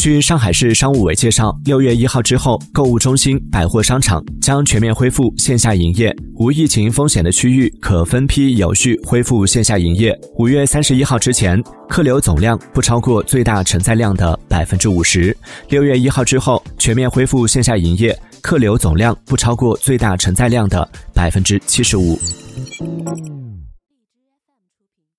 据上海市商务委介绍六月一号之后购物中心百货商场将全面恢复线下营业。无疫情风险的区域可分批有序恢复线下营业。五月三十一号之前客流总量不超过最大承载量的百分之五十。六月一号之后全面恢复线下营业客流总量不超过最大承载量的百分之七十五。